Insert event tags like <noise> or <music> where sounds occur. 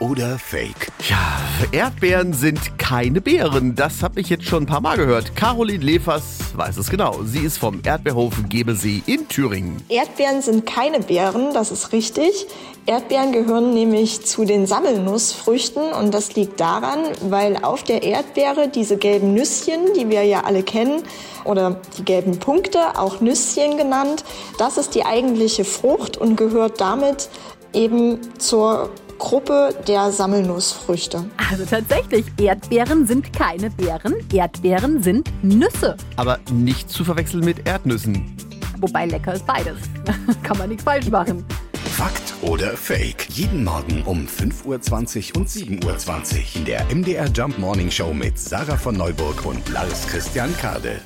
oder Fake? Ja, Erdbeeren sind keine Beeren. Das habe ich jetzt schon ein paar Mal gehört. Caroline Lefers weiß es genau. Sie ist vom Erdbeerhof Gebelsee in Thüringen. Erdbeeren sind keine Beeren, das ist richtig. Erdbeeren gehören nämlich zu den Sammelnussfrüchten und das liegt daran, weil auf der Erdbeere diese gelben Nüsschen, die wir ja alle kennen, oder die gelben Punkte, auch Nüsschen genannt, das ist die eigentliche Frucht und gehört damit eben zur Gruppe der Sammelnussfrüchte. Also tatsächlich, Erdbeeren sind keine Beeren, Erdbeeren sind Nüsse. Aber nicht zu verwechseln mit Erdnüssen. Wobei lecker ist beides. <laughs> Kann man nichts falsch machen. Fakt oder Fake? Jeden Morgen um 5.20 Uhr und 7.20 Uhr in der MDR Jump Morning Show mit Sarah von Neuburg und Lars Christian Kade.